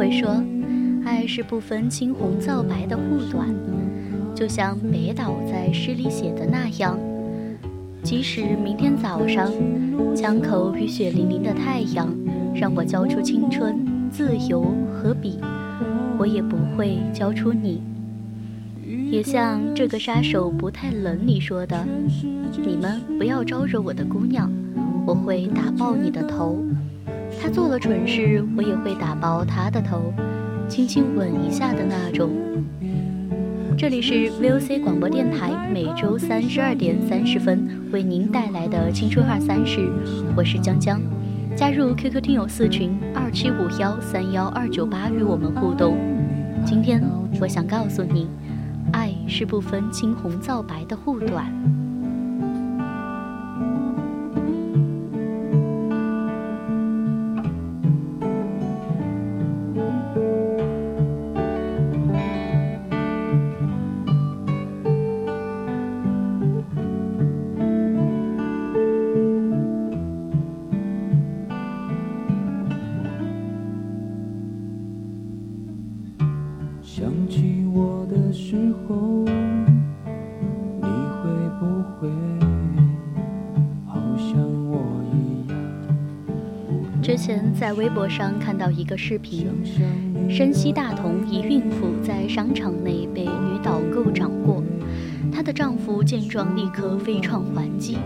会说，爱是不分青红皂白的护短，就像北岛在诗里写的那样，即使明天早上枪口与血淋淋的太阳让我交出青春、自由和笔，我也不会交出你。也像这个杀手不太冷里说的，你们不要招惹我的姑娘，我会打爆你的头。他做了蠢事，我也会打爆他的头，轻轻吻一下的那种。这里是 VOC 广播电台，每周三十二点三十分为您带来的青春二三事，我是江江。加入 QQ 听友四群二七五幺三幺二九八与我们互动。今天我想告诉你，爱是不分青红皂白的护短。之前在微博上看到一个视频，山西大同一孕妇在商场内被女导购掌过，她的丈夫见状立刻飞创还击，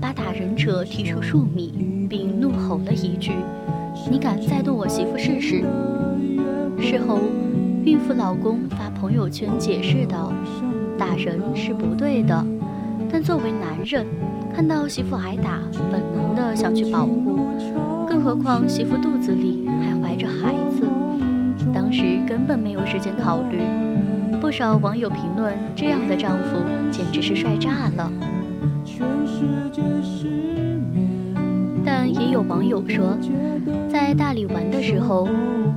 把打人者踢出数米，并怒吼了一句：“你敢再动我媳妇试试？”事后，孕妇老公发朋友圈解释道：“打人是不对的，但作为男人，看到媳妇挨打，本能的想去保护。何况媳妇肚子里还怀着孩子，当时根本没有时间考虑。不少网友评论：这样的丈夫简直是帅炸了。但也有网友说，在大理玩的时候，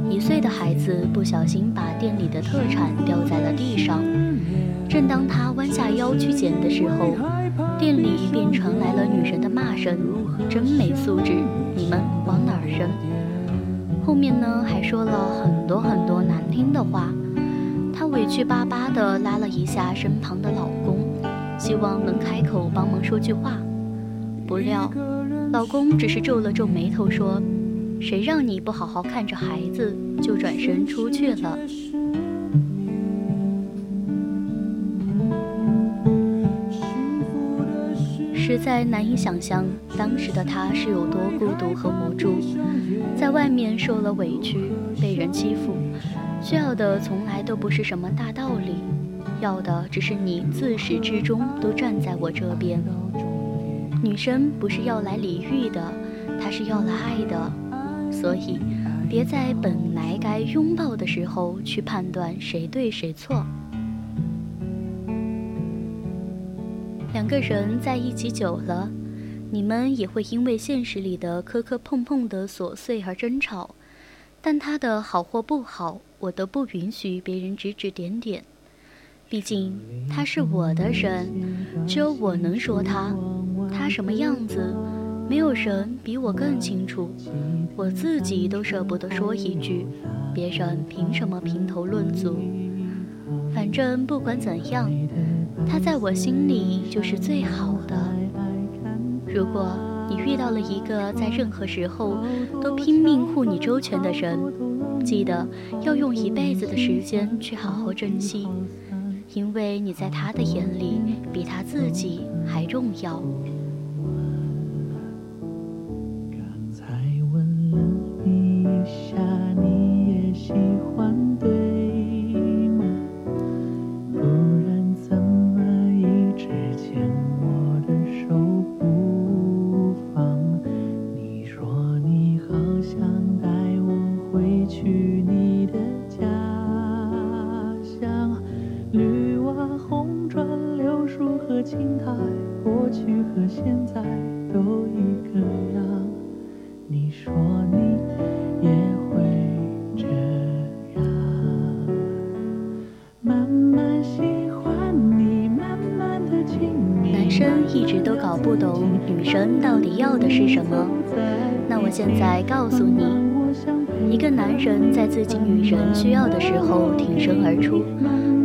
一岁的孩子不小心把店里的特产掉在了地上。正当他弯下腰去捡的时候，店里便传来了女人的骂声：“真没素质，你们往哪儿扔？”后面呢，还说了很多很多难听的话。她委屈巴巴地拉了一下身旁的老公，希望能开口帮忙说句话。不料，老公只是皱了皱眉头说：“谁让你不好好看着孩子，就转身出去了。”实在难以想象当时的他是有多孤独和无助，在外面受了委屈，被人欺负，需要的从来都不是什么大道理，要的只是你自始至终都站在我这边。女生不是要来礼遇的，她是要来爱的，所以别在本来该拥抱的时候去判断谁对谁错。个人在一起久了，你们也会因为现实里的磕磕碰碰的琐碎而争吵，但他的好或不好，我都不允许别人指指点点。毕竟他是我的人，只有我能说他。他什么样子，没有人比我更清楚。我自己都舍不得说一句，别人凭什么评头论足？反正不管怎样，他在我心里就是最好的。如果你遇到了一个在任何时候都拼命护你周全的人，记得要用一辈子的时间去好好珍惜，因为你在他的眼里比他自己还重要。现在告诉你，一个男人在自己女人需要的时候挺身而出，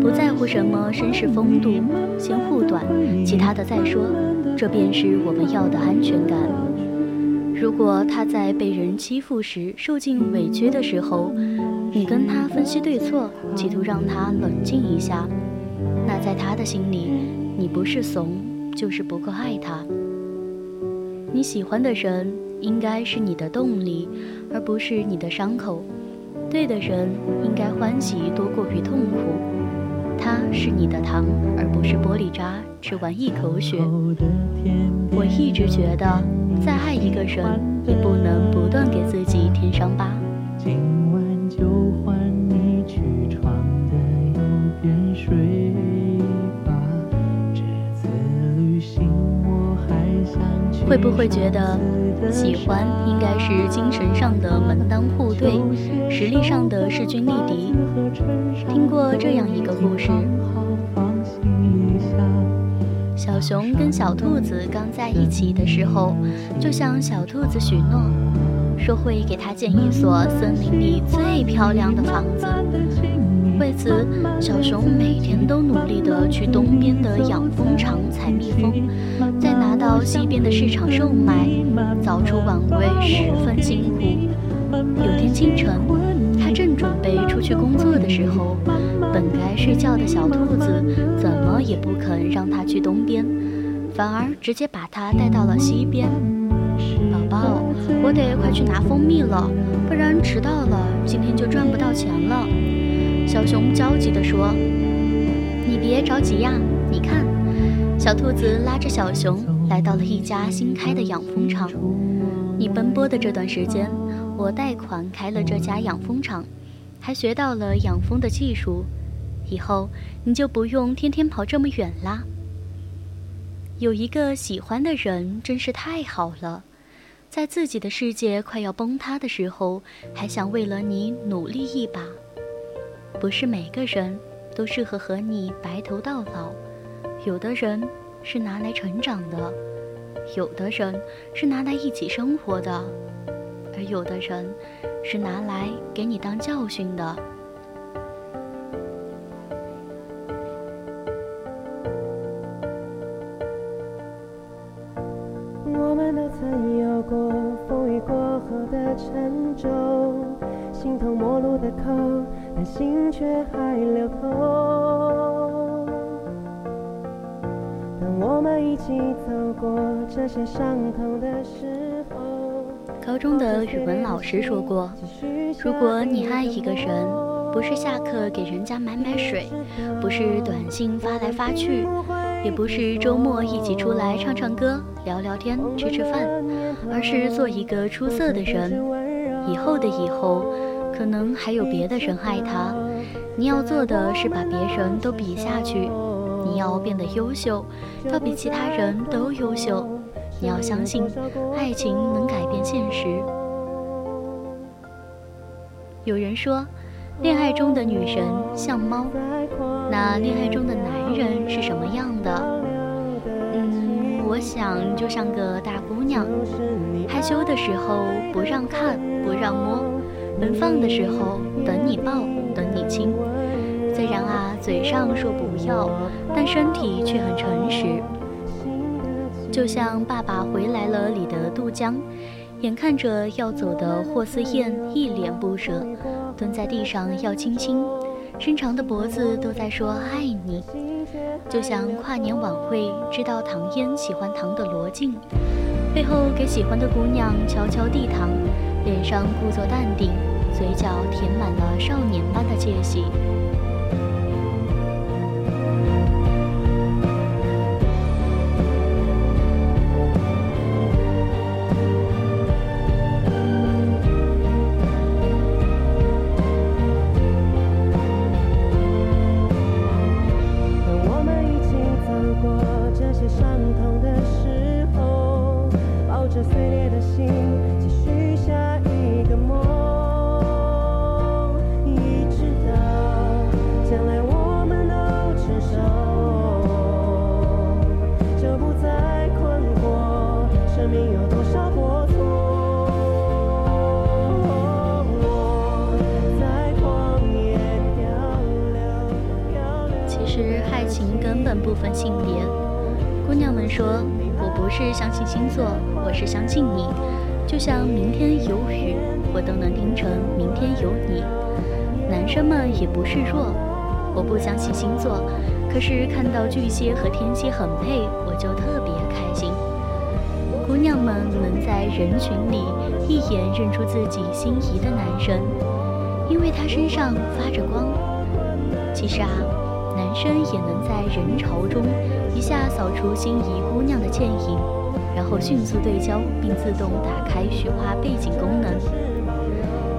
不在乎什么绅士风度，先护短，其他的再说，这便是我们要的安全感。如果他在被人欺负时受尽委屈的时候，你跟他分析对错，企图让他冷静一下，那在他的心里，你不是怂，就是不够爱他。你喜欢的人。应该是你的动力，而不是你的伤口。对的人应该欢喜多过于痛苦。他是你的糖，而不是玻璃渣，吃完一口血。我一直觉得，再爱一个人，也不能不断给自己添伤疤。今晚就换你去床的右边睡吧。这次旅行我还想去。会不会觉得？喜欢应该是精神上的门当户对，实力上的势均力敌。听过这样一个故事：小熊跟小兔子刚在一起的时候，就向小兔子许诺，说会给它建一所森林里最漂亮的房子。为此，小熊每天都努力地去东边的养蜂场采蜜蜂，到西边的市场售卖，早出晚归，十分辛苦。有天清晨，他正准备出去工作的时候，本该睡觉的小兔子怎么也不肯让他去东边，反而直接把他带到了西边。宝宝，我得快去拿蜂蜜了，不然迟到了，今天就赚不到钱了。小熊焦急地说：“你别着急呀，你看。”小兔子拉着小熊来到了一家新开的养蜂场。你奔波的这段时间，我贷款开了这家养蜂场，还学到了养蜂的技术。以后你就不用天天跑这么远啦。有一个喜欢的人真是太好了，在自己的世界快要崩塌的时候，还想为了你努力一把。不是每个人都适合和你白头到老，有的人是拿来成长的，有的人是拿来一起生活的，而有的人是拿来给你当教训的。我们都曾有过风雨过后的沉重，形同陌路的口。但心却还当我们一起走过这些伤痛的时候，高中的语文老师说过，如果你爱一个人，不是下课给人家买买水，不是短信发来发去，也不是周末一起出来唱唱歌、聊聊天、吃吃饭，而是做一个出色的人。以后的以后。可能还有别的人爱他，你要做的是把别人都比下去。你要变得优秀，要比其他人都优秀。你要相信，爱情能改变现实。有人说，恋爱中的女人像猫，那恋爱中的男人是什么样的？嗯，我想就像个大姑娘，害羞的时候不让看，不让摸，奔放的时候等你抱，等你亲。虽然啊，嘴上说不要，但身体却很诚实。就像《爸爸回来了》里的杜江，眼看着要走的霍思燕一脸不舍，蹲在地上要亲亲，伸长的脖子都在说爱你。就像跨年晚会，知道唐嫣喜欢唐的罗晋，背后给喜欢的姑娘悄悄递糖，脸上故作淡定，嘴角填满了少年般的窃喜。分性别。姑娘们说：“我不是相信星座，我是相信你。就像明天有雨，我都能听成明天有你。男生们也不示弱，我不相信星座，可是看到巨蟹和天蝎很配，我就特别开心。姑娘们能在人群里一眼认出自己心仪的男生，因为他身上发着光。其实啊，男生也能在人潮中。一下扫除心仪姑娘的倩影，然后迅速对焦，并自动打开虚化背景功能。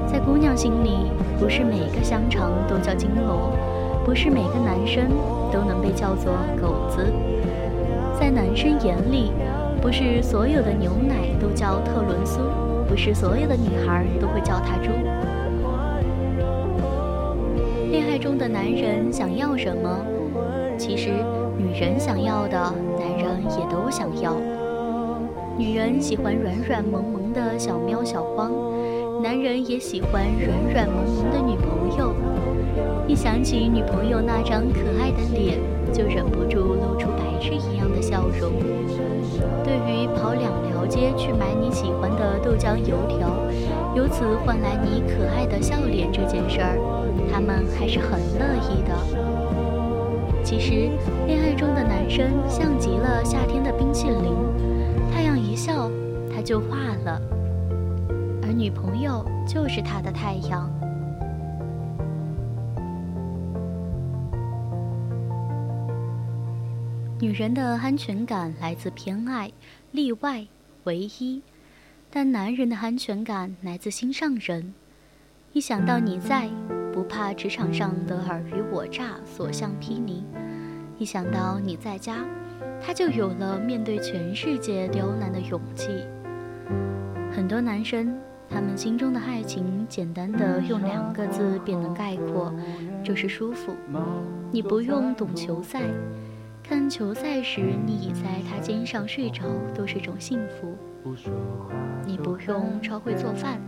在姑娘心里，不是每个香肠都叫金锣，不是每个男生都能被叫做狗子。在男生眼里，不是所有的牛奶都叫特仑苏，不是所有的女孩都会叫他猪。想要什么？其实。女人想要的，男人也都想要。女人喜欢软软萌萌的小喵小汪，男人也喜欢软软萌萌的女朋友。一想起女朋友那张可爱的脸，就忍不住露出白痴一样的笑容。对于跑两条街去买你喜欢的豆浆油条，由此换来你可爱的笑脸这件事儿，他们还是很乐意的。其实，恋爱中的男生像极了夏天的冰淇淋，太阳一笑，他就化了，而女朋友就是他的太阳。女人的安全感来自偏爱，例外，唯一；但男人的安全感来自心上人，一想到你在。怕职场上的尔虞我诈、所向披靡，一想到你在家，他就有了面对全世界刁难的勇气。很多男生，他们心中的爱情，简单的用两个字便能概括，就是舒服。你不用懂球赛，看球赛时你倚在他肩上睡着，都是种幸福。你不用超会做饭。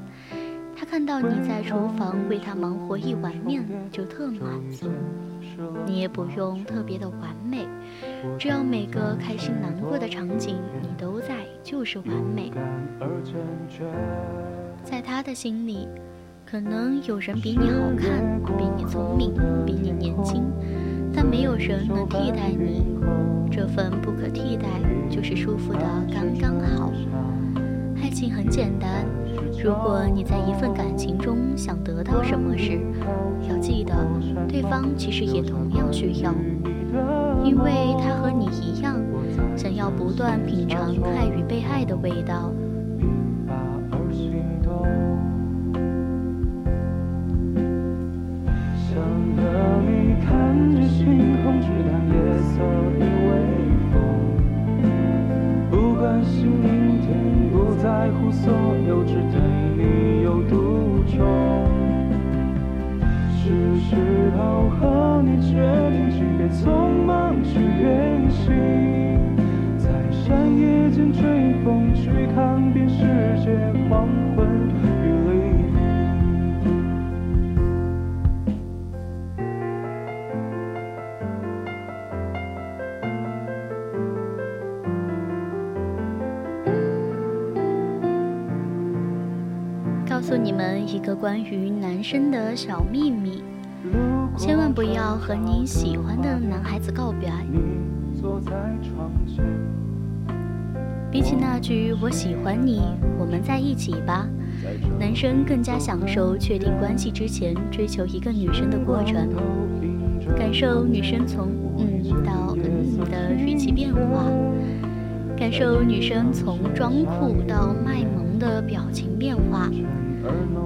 他看到你在厨房为他忙活一碗面，就特满足。你也不用特别的完美，只要每个开心难过的场景你都在，就是完美。在他的心里，可能有人比你好看，比你聪明，比你年轻，但没有人能替代你。这份不可替代，就是舒服的刚刚好。爱情很简单。如果你在一份感情中想得到什么时，要记得，对方其实也同样需要，因为他和你一样，想要不断品尝爱与被爱的味道。生的小秘密，千万不要和你喜欢的男孩子告白。比起那句“我喜欢你，我们在一起吧”，男生更加享受确定关系之前追求一个女生的过程，感受女生从“嗯”到“嗯”的语气变化，感受女生从装酷到卖萌的表情变化。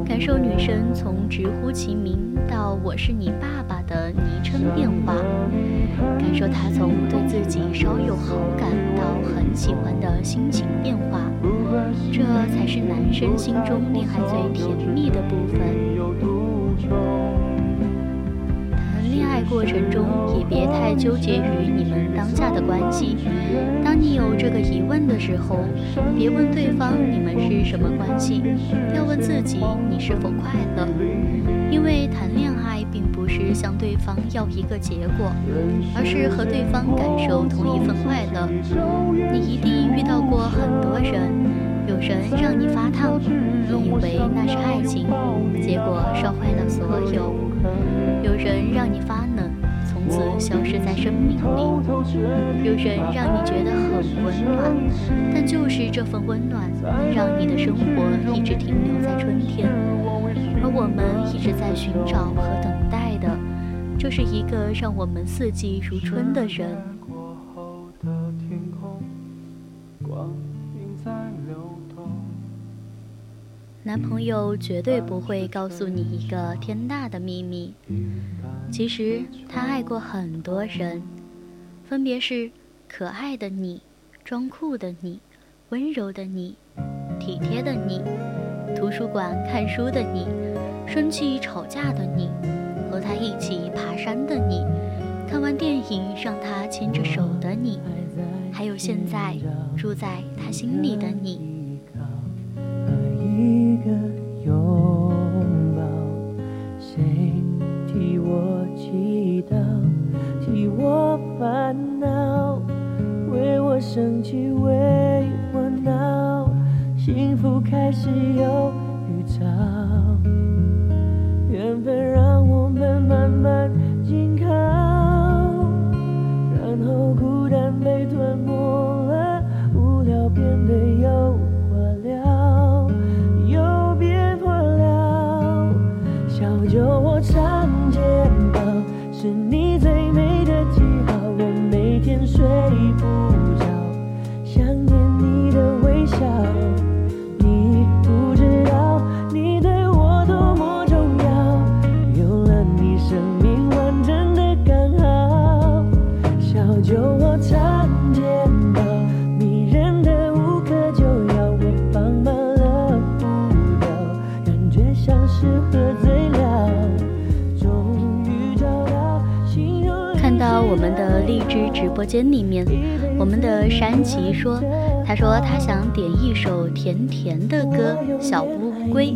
感受女生从直呼其名到“我是你爸爸”的昵称变化，感受她从对自己稍有好感到很喜欢的心情变化，这才是男生心中恋爱最甜蜜的部分。恋爱过程中也别太纠结于你们当下的关系。当你有这个疑问的时候，别问对方你们是什么关系，要问自己你是否快乐。因为谈恋爱并不是向对方要一个结果，而是和对方感受同一份快乐。你一定遇到过很多人，有人让你发烫，你以为那是爱情，结果烧坏了所有。有人让你发冷，从此消失在生命里；有人让你觉得很温暖，但就是这份温暖，让你的生活一直停留在春天。而我们一直在寻找和等待的，就是一个让我们四季如春的人。男朋友绝对不会告诉你一个天大的秘密，其实他爱过很多人，分别是可爱的你、装酷的你、温柔的你、体贴的你、图书馆看书的你、生气吵架的你、和他一起爬山的你、看完电影让他牵着手的你，还有现在住在他心里的你。生气，为我闹，幸福开始有预兆，缘分让播间里面，我们的山崎说，他说他想点一首甜甜的歌《小乌龟》。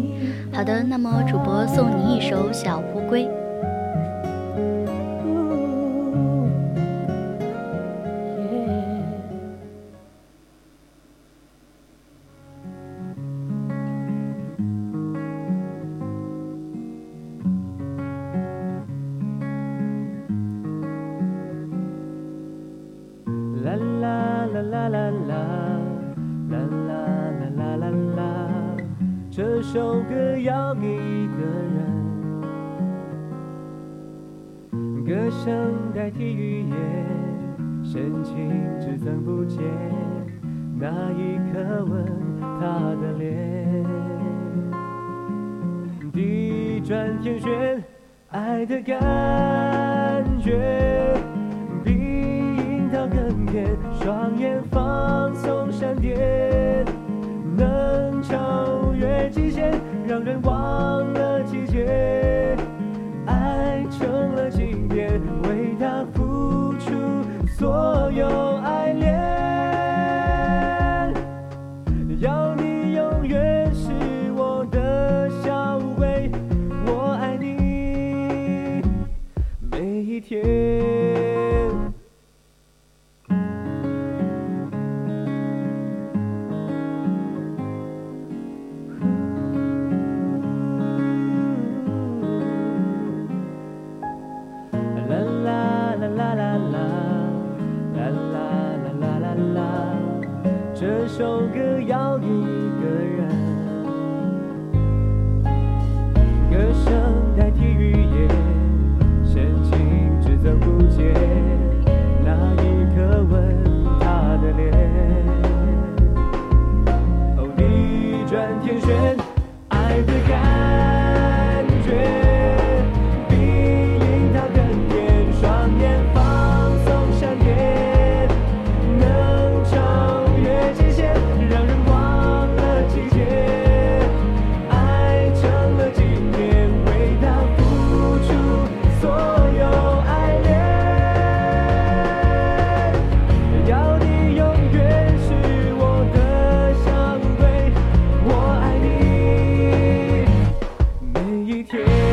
好的，那么主播送你一首《小乌龟》。啦啦啦啦啦啦啦啦啦啦！这首歌要给一个人，歌声代替语言，深情只增不减。那一刻吻他的脸，地转天旋，爱的感觉。双眼放松，闪电能超越极限，让人忘了。care.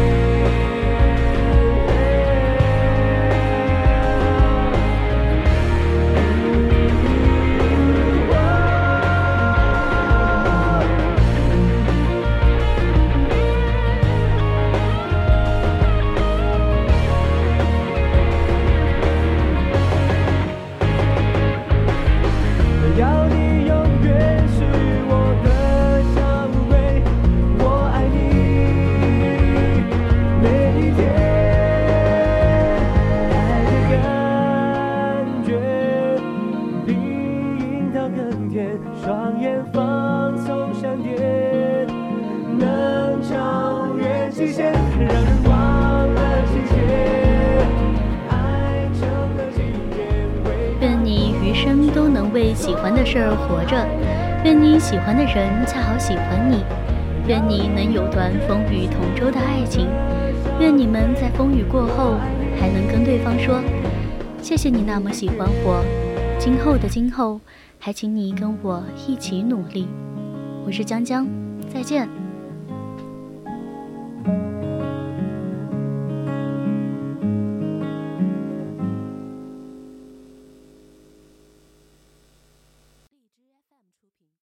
喜欢的事儿活着，愿你喜欢的人恰好喜欢你，愿你能有段风雨同舟的爱情，愿你们在风雨过后还能跟对方说：“谢谢你那么喜欢我，今后的今后，还请你跟我一起努力。”我是江江，再见。